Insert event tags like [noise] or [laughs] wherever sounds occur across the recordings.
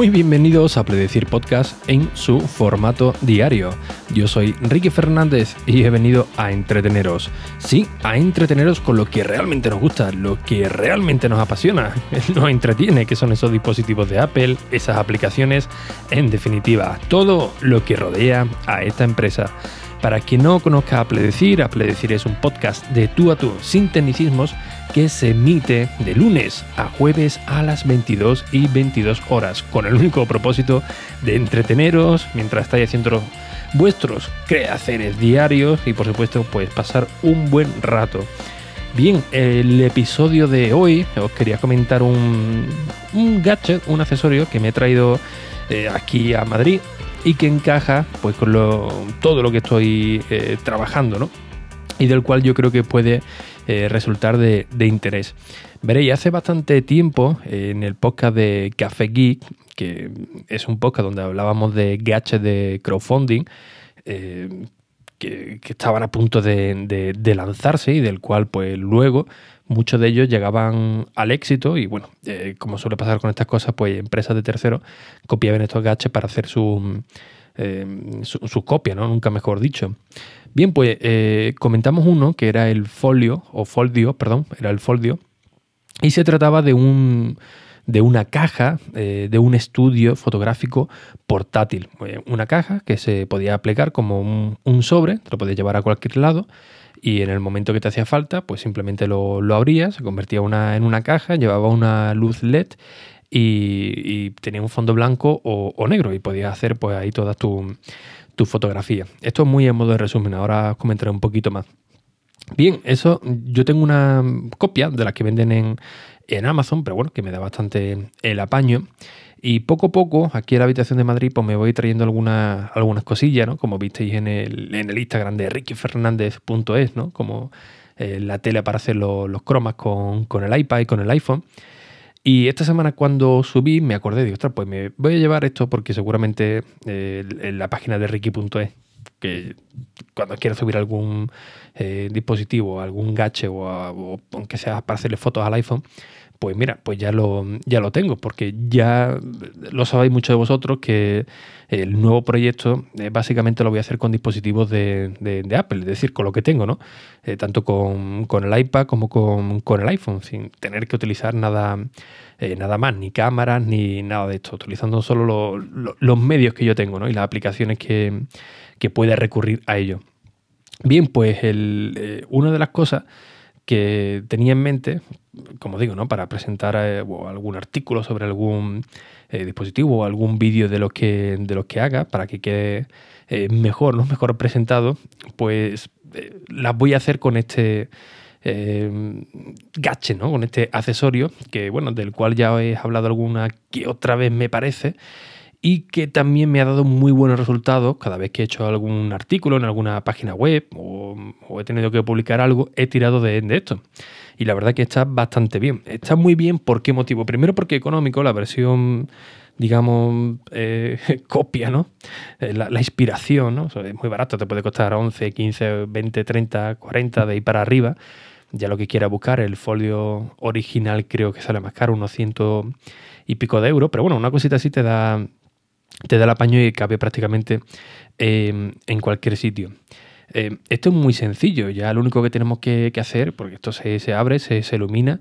Muy bienvenidos a Predecir Podcast en su formato diario. Yo soy Ricky Fernández y he venido a entreteneros. Sí, a entreteneros con lo que realmente nos gusta, lo que realmente nos apasiona, [laughs] nos entretiene, que son esos dispositivos de Apple, esas aplicaciones, en definitiva, todo lo que rodea a esta empresa. Para quien no conozca Apple Decir, es un podcast de tú a tú, sin tecnicismos, que se emite de lunes a jueves a las 22 y 22 horas, con el único propósito de entreteneros mientras estáis haciendo vuestros quehaceres diarios y por supuesto pues pasar un buen rato. Bien, el episodio de hoy os quería comentar un, gadget, un accesorio que me he traído eh, aquí a Madrid y que encaja pues con todo lo que estoy eh, trabajando, ¿no? Y del cual yo creo que puede eh, resultar de, interés. Veréis, hace bastante tiempo en el podcast de Café Geek, que es un podcast donde hablábamos de gadgets de crowdfunding, eh, que, estaban a punto de, lanzarse y del cual pues luego muchos de ellos llegaban al éxito y bueno, eh, como suele pasar con estas cosas, pues empresas de terceros copiaban estos gadgets para hacer su, su, copia, ¿no? Nunca mejor dicho. Bien, pues eh, comentamos uno que era el folio, o foldio, perdón, era el folio, y se trataba de un de una caja eh, de un estudio fotográfico portátil. Una caja que se podía aplicar como un, sobre, te lo podías llevar a cualquier lado y en el momento que te hacía falta, pues simplemente lo, lo abrías, se convertía una, en una caja, llevaba una luz LED y, tenía un fondo blanco o, negro y podías hacer pues ahí todas tus tu fotografía. Esto es muy en modo de resumen, ahora os comentaré un poquito más. Bien, eso yo tengo una copia de las que venden en, en Amazon, pero bueno, que me da bastante el apaño. Y poco a poco, aquí en la habitación de Madrid, pues me voy trayendo algunas, algunas cosillas, ¿no? Como visteis en el, en el Instagram de rickyfernandez.es, ¿no? Como eh, la tele para hacer los, cromas con, con, el iPad y con el iPhone. Y esta semana cuando subí me acordé, de ostras, pues me voy a llevar esto porque seguramente eh, en la página de Ricky.es, que cuando quiera subir algún eh, dispositivo, algún gache o, aunque sea para hacerle fotos al iPhone, pues mira, pues ya lo, ya lo tengo, porque ya lo sabéis muchos de vosotros que el nuevo proyecto eh, básicamente lo voy a hacer con dispositivos de, Apple, es decir, con lo que tengo, ¿no? Eh, tanto con, el iPad como con, el iPhone, sin tener que utilizar nada, eh, nada más, ni cámaras, ni nada de esto, utilizando solo los medios que yo tengo, ¿no? Y las aplicaciones que, que pueda recurrir a ello. Bien, pues el, una de las cosas que tenía en mente, como digo, ¿no? para presentar eh, algún artículo sobre algún eh, dispositivo o algún vídeo de los que, de los que haga para que quede eh, mejor, ¿no? mejor presentado, pues las voy a hacer con este gache, ¿no? con este accesorio, que bueno, del cual ya he hablado alguna que otra vez me parece y que también me ha dado muy buenos resultados cada vez que he hecho algún artículo en alguna página web o, he tenido que publicar algo, he tirado de, esto. Y la verdad que está bastante bien. Está muy bien, ¿por qué motivo? Primero porque económico, la versión digamos, eh, [laughs] copia, ¿no? Eh, la, inspiración, ¿no? es muy barato, te puede costar 11, 15, 20, 30, 40 de ahí para arriba. Ya lo que quiera buscar, el folio original creo que sale más caro, unos ciento y pico de euros, pero bueno, una cosita así te da, te da el apaño y cabe prácticamente em, en cualquier sitio. Em, esto es muy sencillo, ya lo único que tenemos que, hacer, porque esto se, abre, se, ilumina,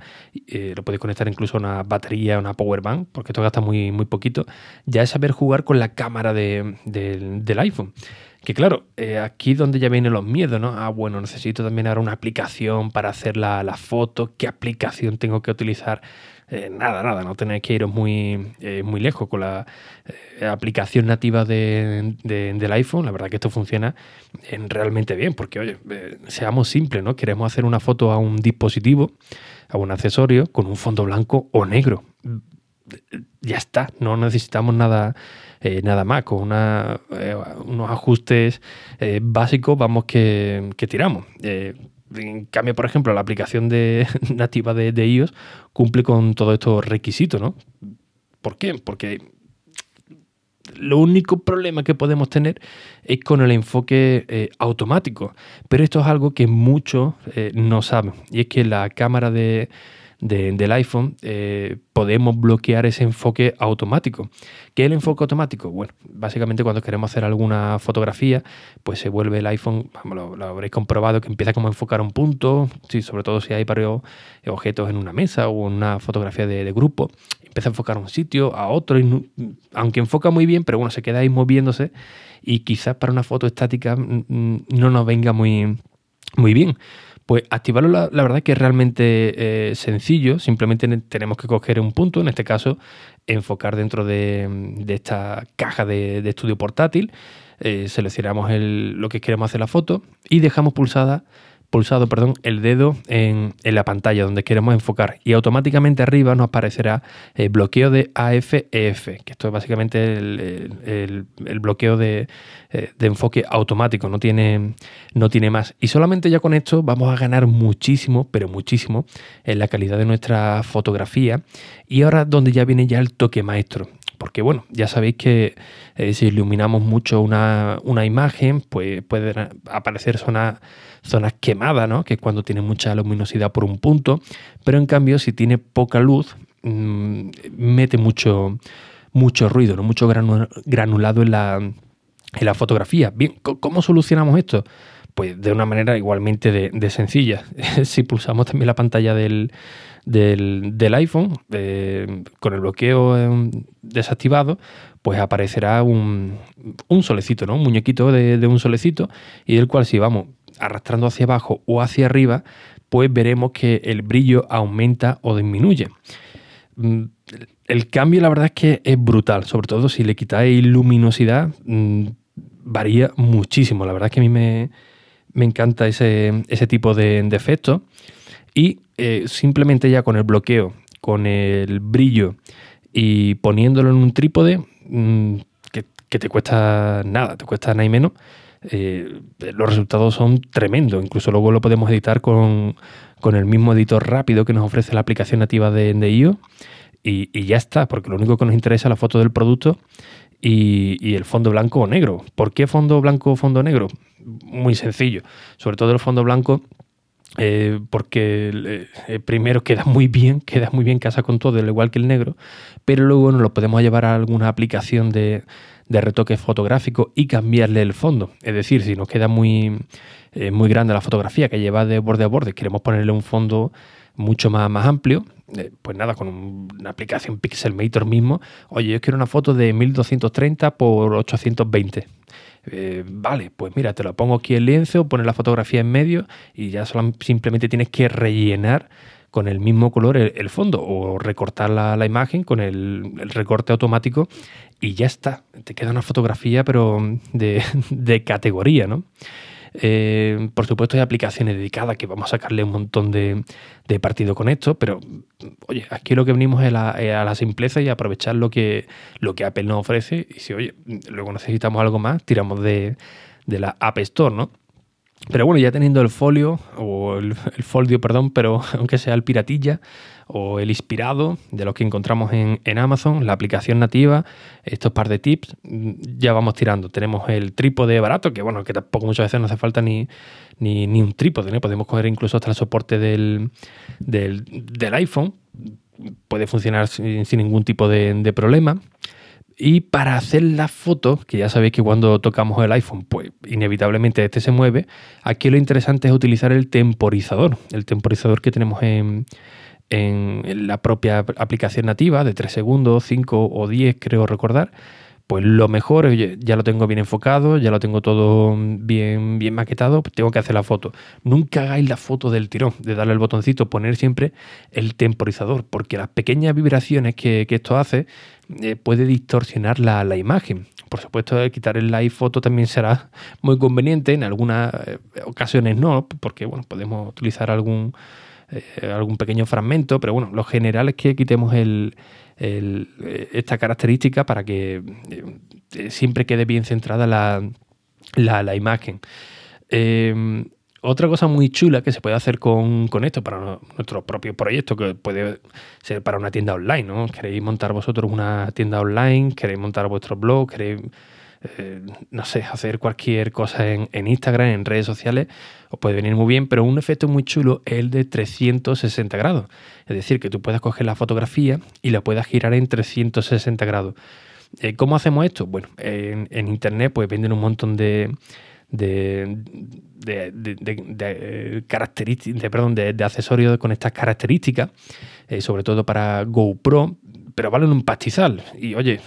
eh, lo podéis conectar incluso a una batería, a una power bank, porque esto gasta muy, muy poquito, ya es saber jugar con la cámara del iPhone. Que claro, eh, aquí donde ya vienen los miedos, ¿no? Ah, bueno, necesito también ahora una aplicación para hacer la foto, ¿qué aplicación tengo que utilizar? Eh, nada, nada, no tenéis que iros muy, eh, muy lejos con la eh, aplicación nativa de, del iPhone. La verdad que esto funciona realmente bien, porque oye, seamos simples, ¿no? Queremos hacer una foto a un dispositivo, a un accesorio, con un fondo blanco o negro. Ya está, no necesitamos nada, nada más. Con una, unos ajustes básicos vamos que, que tiramos en cambio, por ejemplo, la aplicación de, [laughs] nativa de, iOS cumple con todos estos requisitos, ¿no? ¿Por qué? Porque lo único problema que podemos tener es con el enfoque eh, automático. Pero esto es algo que muchos eh, no saben. Y es que la cámara de, del iPhone, eh, podemos bloquear ese enfoque automático. ¿Qué es el enfoque automático? Bueno, básicamente cuando queremos hacer alguna fotografía, pues se vuelve el iPhone, lo, habréis comprobado, que empieza como a enfocar un punto, sí, sobre todo si hay varios objetos en una mesa o en una fotografía de, grupo, empieza a enfocar un sitio, a otro, aunque enfoca muy bien, pero bueno, se queda ahí moviéndose y quizás para una foto estática mm, mm, no nos venga muy, muy bien. Pues activarlo la, verdad que es realmente eh, sencillo, simplemente tenemos que coger un punto, en este caso enfocar dentro de, esta caja de, estudio portátil, eh, seleccionamos lo que queremos hacer la foto y dejamos pulsada pulsado perdón, el dedo en, la pantalla donde queremos enfocar y automáticamente arriba nos aparecerá el bloqueo de AFEF, que esto es básicamente el, bloqueo eh, de, enfoque automático, no tiene, no tiene más. Y solamente ya con esto vamos a ganar muchísimo, pero muchísimo, en la calidad de nuestra fotografía. Y ahora donde ya viene ya el toque maestro porque bueno, ya sabéis que eh, si iluminamos mucho una, imagen, pues pueden aparecer zonas, zonas quemadas, ¿no? que es cuando tiene mucha luminosidad por un punto, pero en cambio si tiene poca luz, mm, mete mucho, mucho ruido, ¿no? mucho granulado en la, en la fotografía. Bien, ¿cómo solucionamos esto? Pues de una manera igualmente de sencilla. [laughs] si pulsamos también la pantalla del, del, iPhone, con el bloqueo em, desactivado, pues aparecerá un, solecito, ¿no? Un muñequito de, un solecito y del cual si vamos arrastrando hacia abajo o hacia arriba, pues veremos que el brillo aumenta o disminuye. Mm, el cambio la verdad es que es brutal, sobre todo si le quitáis luminosidad, mm, varía muchísimo. La verdad es que a mí me, encanta ese, tipo de, de efectos. Y eh, simplemente ya con el bloqueo, con el brillo y poniéndolo en un trípode, mm, que, te cuesta nada, te cuesta nada y menos, eh, los resultados son tremendos. Incluso luego lo podemos editar con, el mismo editor rápido que nos ofrece la aplicación nativa de, de iOS. Y, ya está, porque lo único que nos interesa es la foto del producto y, y, el fondo blanco o negro. ¿Por qué fondo blanco o fondo negro? Muy sencillo. Sobre todo el fondo blanco eh, porque eh, eh, primero queda muy bien, queda muy bien casa con todo, al igual que el negro, pero luego nos lo podemos llevar a alguna aplicación de, retoque fotográfico y cambiarle el fondo. Es decir, si nos queda muy, muy grande la fotografía que lleva de borde a borde, queremos ponerle un fondo mucho más, más amplio, pues nada, con una aplicación Pixelmator mismo, oye, yo quiero una foto de 1230 por 820 eh, vale, pues mira, te lo pongo aquí en lienzo, pones la fotografía en medio y ya simplemente tienes que rellenar con el mismo color el, fondo o recortar la, imagen con el, recorte automático y ya está. Te queda una fotografía pero de [laughs] categoría, ¿no? Eh, por supuesto, hay aplicaciones dedicadas que vamos a sacarle un montón de, partido con esto, pero oye, aquí lo que venimos es, a la simpleza y aprovechar lo que, lo que Apple nos ofrece. Y si, oye, luego necesitamos algo más, tiramos de, de la App Store, ¿no? Pero bueno, ya teniendo el folio, o el, folio, perdón, pero [laughs] aunque sea el piratilla o el inspirado de los que encontramos en, Amazon, la aplicación nativa, estos par de tips, ya vamos tirando. Tenemos el trípode barato, que bueno, que tampoco muchas veces no hace falta ni, ni, un trípode, ¿no? podemos coger incluso hasta el soporte del, del, iPhone, puede funcionar sin, ningún tipo de problema. Y para hacer las fotos, que ya sabéis que cuando tocamos el iPhone, pues inevitablemente este se mueve, aquí lo interesante es utilizar el temporizador, el temporizador que tenemos en, la propia aplicación nativa de 3 segundos, 5 o 10 creo recordar, pues lo mejor, ya lo tengo bien enfocado, ya lo tengo todo bien, bien maquetado, tengo que hacer la foto. Nunca hagáis la foto del tirón, de darle el botoncito, poner siempre el temporizador, porque las pequeñas vibraciones que esto hace eh, puede distorsionar la, imagen. Por supuesto, quitar el live foto también será muy conveniente, en algunas eh, ocasiones no, porque bueno, podemos utilizar algún, eh, algún pequeño fragmento, pero bueno, lo general es que quitemos el, esta característica para que siempre quede bien centrada la, la, imagen. Otra cosa muy chula que se puede hacer con, esto para nuestro propio proyecto, que puede ser para una tienda online, ¿no? Queréis montar vosotros una tienda online, queréis montar vuestro blog, queréis eh, no sé, hacer cualquier cosa en, Instagram, en redes sociales, os puede venir muy bien, pero un efecto muy chulo es el de 360 grados. Es decir, que tú puedas coger la fotografía y la puedas girar en 360 grados. Eh, ¿Cómo hacemos esto? Bueno, en, Internet pues venden un montón de, de, de, de, perdón, de, accesorios con estas características, eh, sobre todo para GoPro, pero valen un pastizal. Y oye,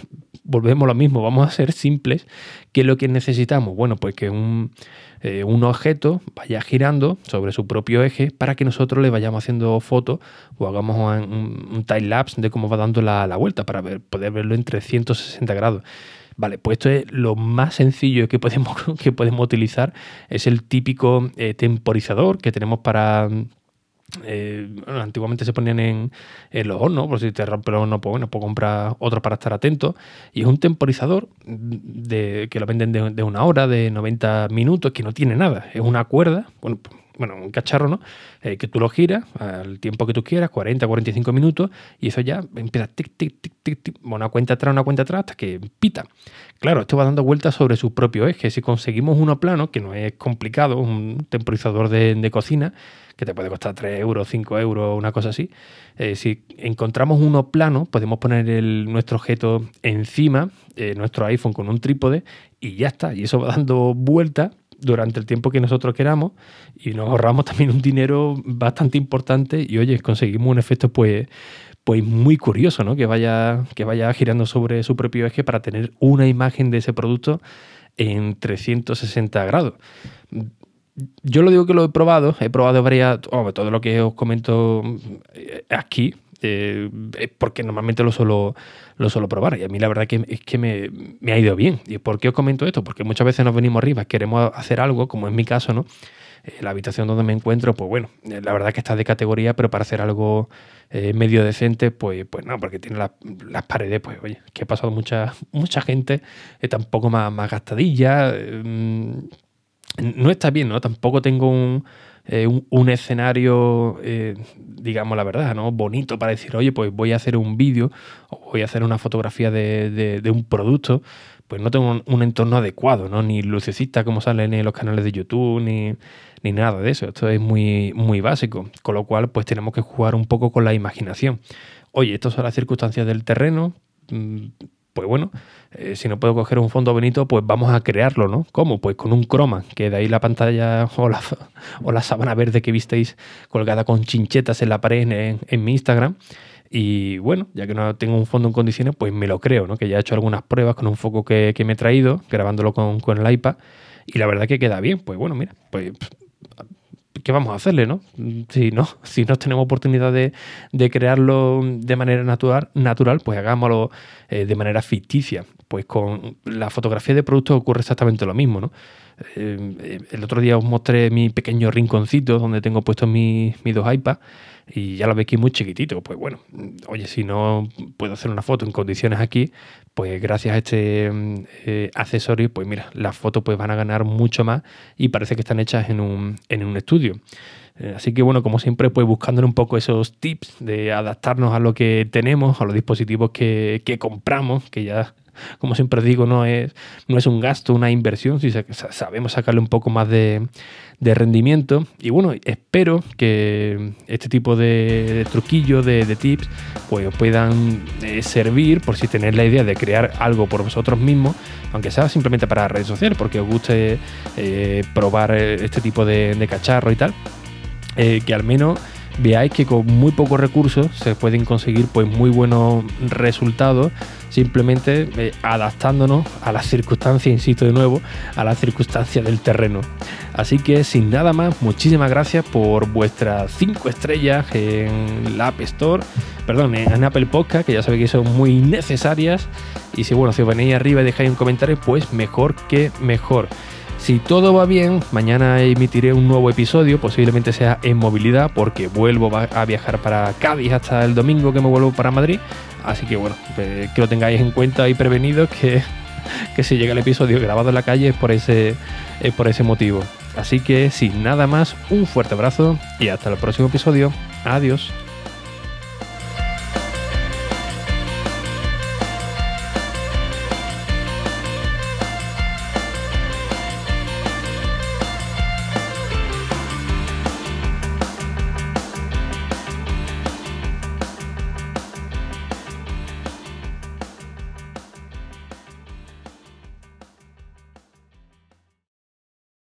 volvemos lo mismo, vamos a ser simples. ¿Qué es lo que necesitamos? Bueno, pues que un, eh, un objeto vaya girando sobre su propio eje para que nosotros le vayamos haciendo fotos o hagamos un, un time lapse de cómo va dando la, la vuelta para poder verlo en 360 grados. Vale, pues esto es lo más sencillo que podemos, [laughs] que podemos utilizar. Es el típico eh, temporizador que tenemos para eh, antiguamente se ponían en, los hornos, por si te rompe el horno, pues bueno, puedo comprar otro para estar atento. Y es un temporizador de, que lo venden de, una hora, de 90 minutos, que no tiene nada. Es una cuerda, bueno, bueno, un cacharro, ¿no? Eh, que tú lo giras al tiempo que tú quieras, 40, 45 minutos, y eso ya empieza tic, tic, tic, tic, tic, una cuenta atrás, una cuenta atrás, hasta que pita. Claro, esto va dando vueltas sobre su propio eje. Si conseguimos uno plano, que no es complicado, un temporizador de, cocina, que te puede costar 3 euros, 5 euros, una cosa así. Eh, si encontramos uno plano, podemos poner nuestro objeto encima, eh, nuestro iPhone con un trípode, y ya está. Y eso va dando vueltas durante el tiempo que nosotros queramos y nos ahorramos también un dinero bastante importante y oye, conseguimos un efecto pues, pues muy curioso, ¿no? Que vaya, que vaya girando sobre su propio eje para tener una imagen de ese producto en 360 grados. Yo lo digo que lo he probado, he probado varias, todo lo que os comento eh, aquí, eh, porque normalmente lo suelo, lo suelo probar. Y a mí la verdad que es que me, ha ido bien. ¿Y por qué os comento esto? Porque muchas veces nos venimos arriba, queremos hacer algo, como en mi caso, ¿no? Eh, la habitación donde me encuentro, pues bueno, eh, la verdad que está de categoría, pero para hacer algo medio decente, pues, pues no, porque tiene las paredes, pues oye, que ha pasado mucha, mucha gente, tampoco más, más gastadilla. no está bien, ¿no? Tampoco tengo un eh, un, escenario, eh, digamos la verdad, ¿no? Bonito para decir, oye, pues voy a hacer un vídeo o voy a hacer una fotografía de, un producto, pues no tengo un, entorno adecuado, ¿no? Ni lucecita como salen en los canales de YouTube, ni, ni nada de eso. Esto es muy, muy básico. Con lo cual, pues tenemos que jugar un poco con la imaginación. Oye, estas son las circunstancias del terreno mm, pues bueno, eh, si no puedo coger un fondo bonito, pues vamos a crearlo, ¿no? ¿Cómo? Pues con un croma, que de ahí la pantalla o la, o la sábana verde que visteis colgada con chinchetas en la pared en, mi Instagram. Y bueno, ya que no tengo un fondo en condiciones, pues me lo creo, ¿no? Que ya he hecho algunas pruebas con un foco que, me he traído, grabándolo con, con el iPad, y la verdad que queda bien. Pues bueno, mira, pues ¿qué vamos a hacerle, no? Si no, [laughs] si tenemos oportunidad de, crearlo de manera natural, natural pues hagámoslo eh, de manera ficticia. Pues con la fotografía de productos ocurre exactamente lo mismo, ¿no? Eh, el otro día os mostré mi pequeño rinconcito donde tengo puestos mis, mis dos iPads y ya lo veis aquí muy chiquitito. Pues bueno, oye, si no puedo hacer una foto en condiciones aquí, pues gracias a este eh, accesorio, pues mira, las fotos pues van a ganar mucho más y parece que están hechas en un, en un estudio. Eh, así que bueno, como siempre, pues buscando un poco esos tips de adaptarnos a lo que tenemos, a los dispositivos que, que compramos, que ya como siempre digo, no es, no es un gasto, una inversión, si sabemos sacarle un poco más de, rendimiento. Y bueno, espero que este tipo de, truquillos, de, tips, pues os puedan eh, servir por si tenéis la idea de crear algo por vosotros mismos, aunque sea simplemente para redes sociales, porque os guste eh, probar eh, este tipo de, de cacharro y tal. que al menos veáis que con muy pocos recursos se pueden conseguir pues muy buenos resultados simplemente eh, adaptándonos a las circunstancias, insisto de nuevo, a las circunstancias del terreno. Así que sin nada más, muchísimas gracias por vuestras 5 estrellas en la App Store, perdón, en Apple Podcast, que ya sabéis que son muy necesarias. Y si bueno, si os venís arriba y dejáis un comentario, pues mejor que mejor. Si todo va bien, mañana emitiré un nuevo episodio, posiblemente sea en movilidad, porque vuelvo a viajar para Cádiz hasta el domingo que me vuelvo para Madrid. Así que bueno, que lo tengáis en cuenta y prevenidos que, [laughs] que si llega el episodio grabado en la calle es por ese, es por ese motivo. Así que sin nada más, un fuerte abrazo y hasta el próximo episodio. Adiós.